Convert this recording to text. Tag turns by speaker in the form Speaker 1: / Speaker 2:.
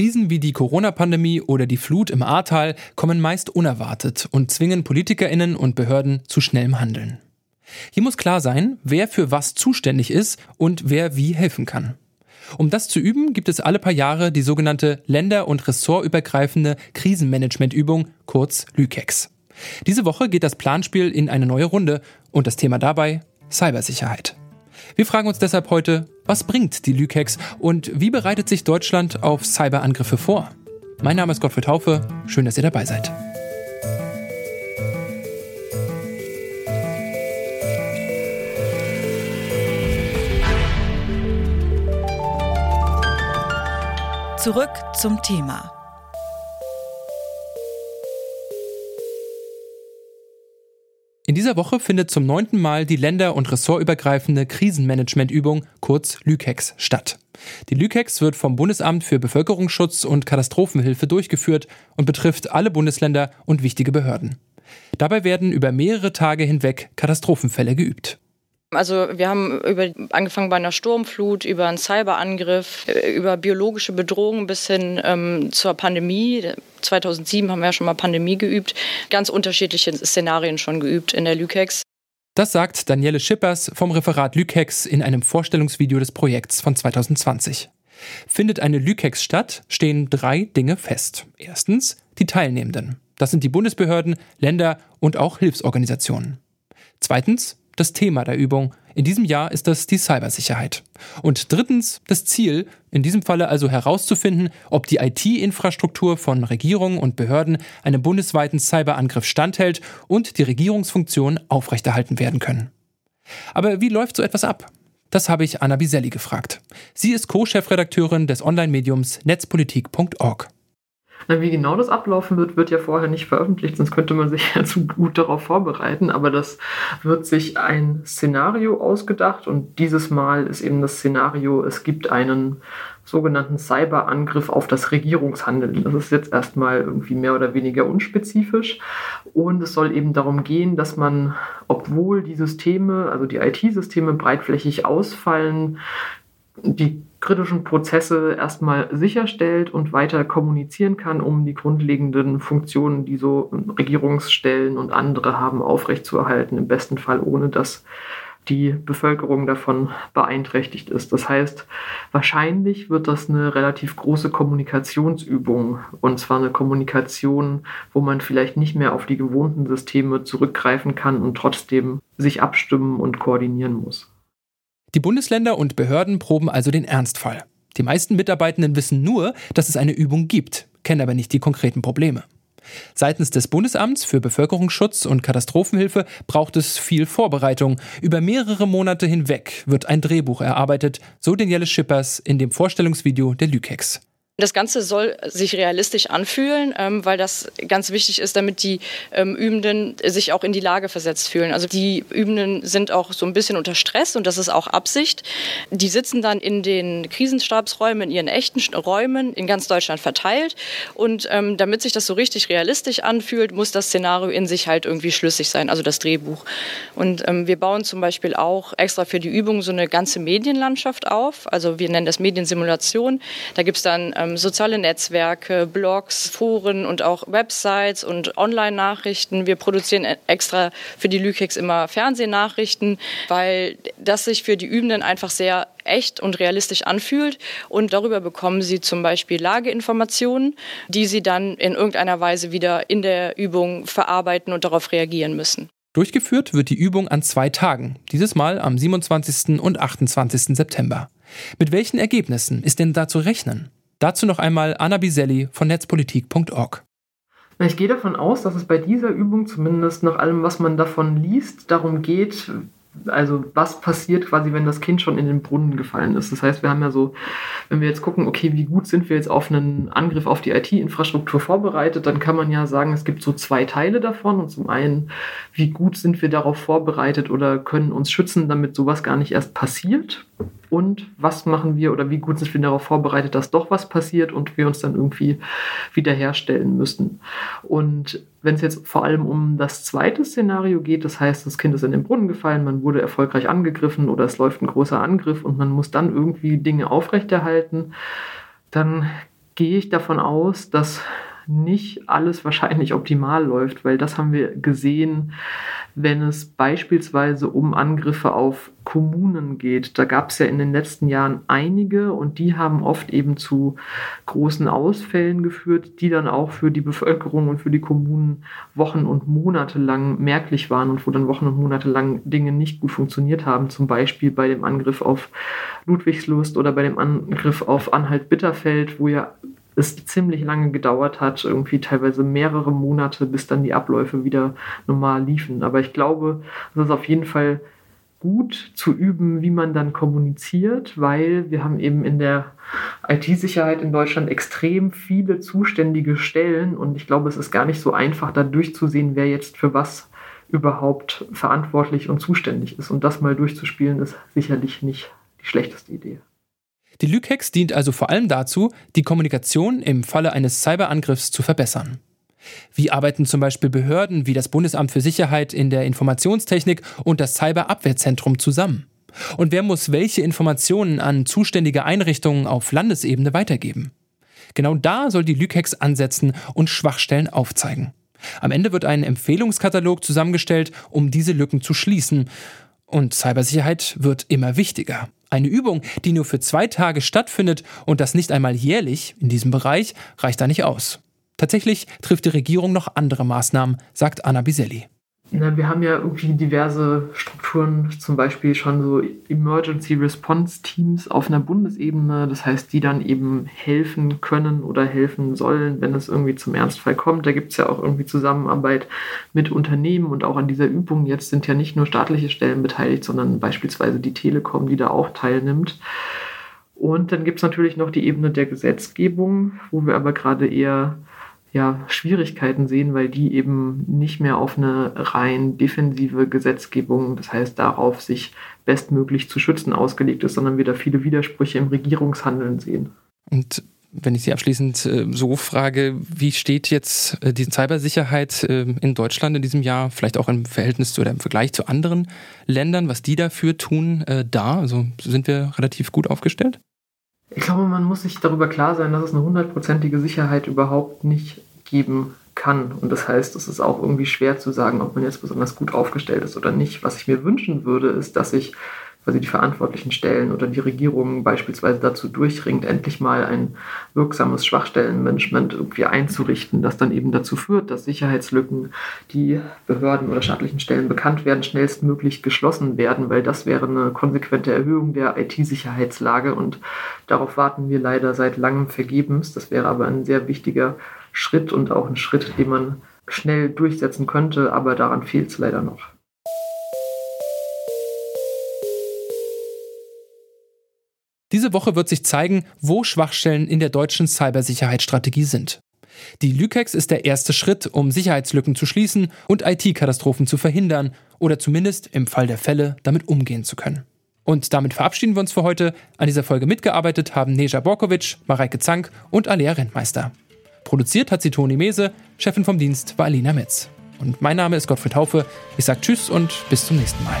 Speaker 1: Krisen wie die Corona-Pandemie oder die Flut im Ahrtal kommen meist unerwartet und zwingen Politikerinnen und Behörden zu schnellem Handeln. Hier muss klar sein, wer für was zuständig ist und wer wie helfen kann. Um das zu üben, gibt es alle paar Jahre die sogenannte länder- und ressortübergreifende Krisenmanagementübung, kurz LÜKEX. Diese Woche geht das Planspiel in eine neue Runde und das Thema dabei Cybersicherheit. Wir fragen uns deshalb heute, was bringt die Lükex und wie bereitet sich Deutschland auf Cyberangriffe vor? Mein Name ist Gottfried Haufe, schön, dass ihr dabei seid.
Speaker 2: Zurück zum Thema.
Speaker 1: In dieser Woche findet zum neunten Mal die länder- und ressortübergreifende Krisenmanagementübung kurz LÜKEX statt. Die LÜKEX wird vom Bundesamt für Bevölkerungsschutz und Katastrophenhilfe durchgeführt und betrifft alle Bundesländer und wichtige Behörden. Dabei werden über mehrere Tage hinweg Katastrophenfälle geübt.
Speaker 3: Also wir haben über, angefangen bei einer Sturmflut, über einen Cyberangriff, äh, über biologische Bedrohungen bis hin ähm, zur Pandemie. 2007 haben wir ja schon mal Pandemie geübt. Ganz unterschiedliche Szenarien schon geübt in der Lükex.
Speaker 1: Das sagt Daniele Schippers vom Referat Lükex in einem Vorstellungsvideo des Projekts von 2020. Findet eine Lükex statt, stehen drei Dinge fest. Erstens die Teilnehmenden. Das sind die Bundesbehörden, Länder und auch Hilfsorganisationen. Zweitens das Thema der Übung. In diesem Jahr ist das die Cybersicherheit. Und drittens das Ziel, in diesem Falle also herauszufinden, ob die IT-Infrastruktur von Regierungen und Behörden einem bundesweiten Cyberangriff standhält und die Regierungsfunktionen aufrechterhalten werden können. Aber wie läuft so etwas ab? Das habe ich Anna Biselli gefragt. Sie ist Co-Chefredakteurin des Online-Mediums netzpolitik.org.
Speaker 4: Na, wie genau das ablaufen wird, wird ja vorher nicht veröffentlicht, sonst könnte man sich ja zu gut darauf vorbereiten. Aber das wird sich ein Szenario ausgedacht und dieses Mal ist eben das Szenario, es gibt einen sogenannten Cyberangriff auf das Regierungshandeln. Das ist jetzt erstmal irgendwie mehr oder weniger unspezifisch. Und es soll eben darum gehen, dass man, obwohl die Systeme, also die IT-Systeme breitflächig ausfallen, die kritischen Prozesse erstmal sicherstellt und weiter kommunizieren kann, um die grundlegenden Funktionen, die so Regierungsstellen und andere haben, aufrechtzuerhalten, im besten Fall ohne dass die Bevölkerung davon beeinträchtigt ist. Das heißt, wahrscheinlich wird das eine relativ große Kommunikationsübung und zwar eine Kommunikation, wo man vielleicht nicht mehr auf die gewohnten Systeme zurückgreifen kann und trotzdem sich abstimmen und koordinieren muss.
Speaker 1: Die Bundesländer und Behörden proben also den Ernstfall. Die meisten Mitarbeitenden wissen nur, dass es eine Übung gibt, kennen aber nicht die konkreten Probleme. Seitens des Bundesamts für Bevölkerungsschutz und Katastrophenhilfe braucht es viel Vorbereitung. Über mehrere Monate hinweg wird ein Drehbuch erarbeitet, so Danielle Schippers in dem Vorstellungsvideo der Lükex.
Speaker 3: Das Ganze soll sich realistisch anfühlen, ähm, weil das ganz wichtig ist, damit die ähm, Übenden sich auch in die Lage versetzt fühlen. Also die Übenden sind auch so ein bisschen unter Stress und das ist auch Absicht. Die sitzen dann in den Krisenstabsräumen, in ihren echten Räumen in ganz Deutschland verteilt. Und ähm, damit sich das so richtig realistisch anfühlt, muss das Szenario in sich halt irgendwie schlüssig sein, also das Drehbuch. Und ähm, wir bauen zum Beispiel auch extra für die Übung so eine ganze Medienlandschaft auf. Also wir nennen das Mediensimulation. Da gibt es dann ähm, soziale Netzwerke, Blogs, Foren und auch Websites und Online-Nachrichten. Wir produzieren e- extra für die Lükex immer Fernsehnachrichten, weil das sich für die Übenden einfach sehr echt und realistisch anfühlt. Und darüber bekommen sie zum Beispiel Lageinformationen, die sie dann in irgendeiner Weise wieder in der Übung verarbeiten und darauf reagieren müssen.
Speaker 1: Durchgeführt wird die Übung an zwei Tagen, dieses Mal am 27. und 28. September. Mit welchen Ergebnissen ist denn da zu rechnen? Dazu noch einmal Anna Biselli von netzpolitik.org.
Speaker 4: Ich gehe davon aus, dass es bei dieser Übung zumindest nach allem, was man davon liest, darum geht, also was passiert quasi, wenn das Kind schon in den Brunnen gefallen ist. Das heißt, wir haben ja so, wenn wir jetzt gucken, okay, wie gut sind wir jetzt auf einen Angriff auf die IT-Infrastruktur vorbereitet, dann kann man ja sagen, es gibt so zwei Teile davon. Und zum einen, wie gut sind wir darauf vorbereitet oder können uns schützen, damit sowas gar nicht erst passiert und was machen wir oder wie gut sind wir darauf vorbereitet, dass doch was passiert und wir uns dann irgendwie wiederherstellen müssen. Und wenn es jetzt vor allem um das zweite Szenario geht, das heißt, das Kind ist in den Brunnen gefallen, man wurde erfolgreich angegriffen oder es läuft ein großer Angriff und man muss dann irgendwie Dinge aufrechterhalten, dann gehe ich davon aus, dass nicht alles wahrscheinlich optimal läuft, weil das haben wir gesehen, wenn es beispielsweise um Angriffe auf Kommunen geht. Da gab es ja in den letzten Jahren einige und die haben oft eben zu großen Ausfällen geführt, die dann auch für die Bevölkerung und für die Kommunen Wochen und Monate lang merklich waren und wo dann Wochen und Monate lang Dinge nicht gut funktioniert haben. Zum Beispiel bei dem Angriff auf Ludwigslust oder bei dem Angriff auf Anhalt-Bitterfeld, wo ja es ziemlich lange gedauert hat, irgendwie teilweise mehrere Monate, bis dann die Abläufe wieder normal liefen. Aber ich glaube, es ist auf jeden Fall gut zu üben, wie man dann kommuniziert, weil wir haben eben in der IT-Sicherheit in Deutschland extrem viele zuständige Stellen und ich glaube, es ist gar nicht so einfach, da durchzusehen, wer jetzt für was überhaupt verantwortlich und zuständig ist. Und das mal durchzuspielen, ist sicherlich nicht die schlechteste Idee.
Speaker 1: Die Lükex dient also vor allem dazu, die Kommunikation im Falle eines Cyberangriffs zu verbessern. Wie arbeiten zum Beispiel Behörden wie das Bundesamt für Sicherheit in der Informationstechnik und das Cyberabwehrzentrum zusammen? Und wer muss welche Informationen an zuständige Einrichtungen auf Landesebene weitergeben? Genau da soll die Lükex ansetzen und Schwachstellen aufzeigen. Am Ende wird ein Empfehlungskatalog zusammengestellt, um diese Lücken zu schließen. Und Cybersicherheit wird immer wichtiger. Eine Übung, die nur für zwei Tage stattfindet und das nicht einmal jährlich in diesem Bereich, reicht da nicht aus. Tatsächlich trifft die Regierung noch andere Maßnahmen, sagt Anna Biselli.
Speaker 4: Na, wir haben ja irgendwie diverse Strukturen, zum Beispiel schon so Emergency Response Teams auf einer Bundesebene, das heißt, die dann eben helfen können oder helfen sollen, wenn es irgendwie zum Ernstfall kommt. Da gibt es ja auch irgendwie Zusammenarbeit mit Unternehmen und auch an dieser Übung jetzt sind ja nicht nur staatliche Stellen beteiligt, sondern beispielsweise die Telekom, die da auch teilnimmt. Und dann gibt es natürlich noch die Ebene der Gesetzgebung, wo wir aber gerade eher ja, Schwierigkeiten sehen, weil die eben nicht mehr auf eine rein defensive Gesetzgebung, das heißt darauf, sich bestmöglich zu schützen, ausgelegt ist, sondern wir da viele Widersprüche im Regierungshandeln sehen.
Speaker 1: Und wenn ich Sie abschließend äh, so frage, wie steht jetzt äh, die Cybersicherheit äh, in Deutschland in diesem Jahr, vielleicht auch im Verhältnis oder im Vergleich zu anderen Ländern, was die dafür tun, da? Also sind wir relativ gut aufgestellt?
Speaker 4: Ich glaube, man muss sich darüber klar sein, dass es eine hundertprozentige Sicherheit überhaupt nicht geben kann. Und das heißt, es ist auch irgendwie schwer zu sagen, ob man jetzt besonders gut aufgestellt ist oder nicht. Was ich mir wünschen würde, ist, dass ich quasi die verantwortlichen Stellen oder die Regierung beispielsweise dazu durchringt, endlich mal ein wirksames Schwachstellenmanagement irgendwie einzurichten, das dann eben dazu führt, dass Sicherheitslücken, die Behörden oder staatlichen Stellen bekannt werden, schnellstmöglich geschlossen werden, weil das wäre eine konsequente Erhöhung der IT-Sicherheitslage und darauf warten wir leider seit langem vergebens. Das wäre aber ein sehr wichtiger Schritt und auch ein Schritt, den man schnell durchsetzen könnte, aber daran fehlt es leider noch.
Speaker 1: Diese Woche wird sich zeigen, wo Schwachstellen in der deutschen Cybersicherheitsstrategie sind. Die Lükex ist der erste Schritt, um Sicherheitslücken zu schließen und IT-Katastrophen zu verhindern oder zumindest im Fall der Fälle damit umgehen zu können. Und damit verabschieden wir uns für heute. An dieser Folge mitgearbeitet haben Neja Borkovic, Mareike Zank und Alea Rentmeister. Produziert hat sie Toni Mese, Chefin vom Dienst war Alina Metz. Und mein Name ist Gottfried Haufe. Ich sage Tschüss und bis zum nächsten Mal.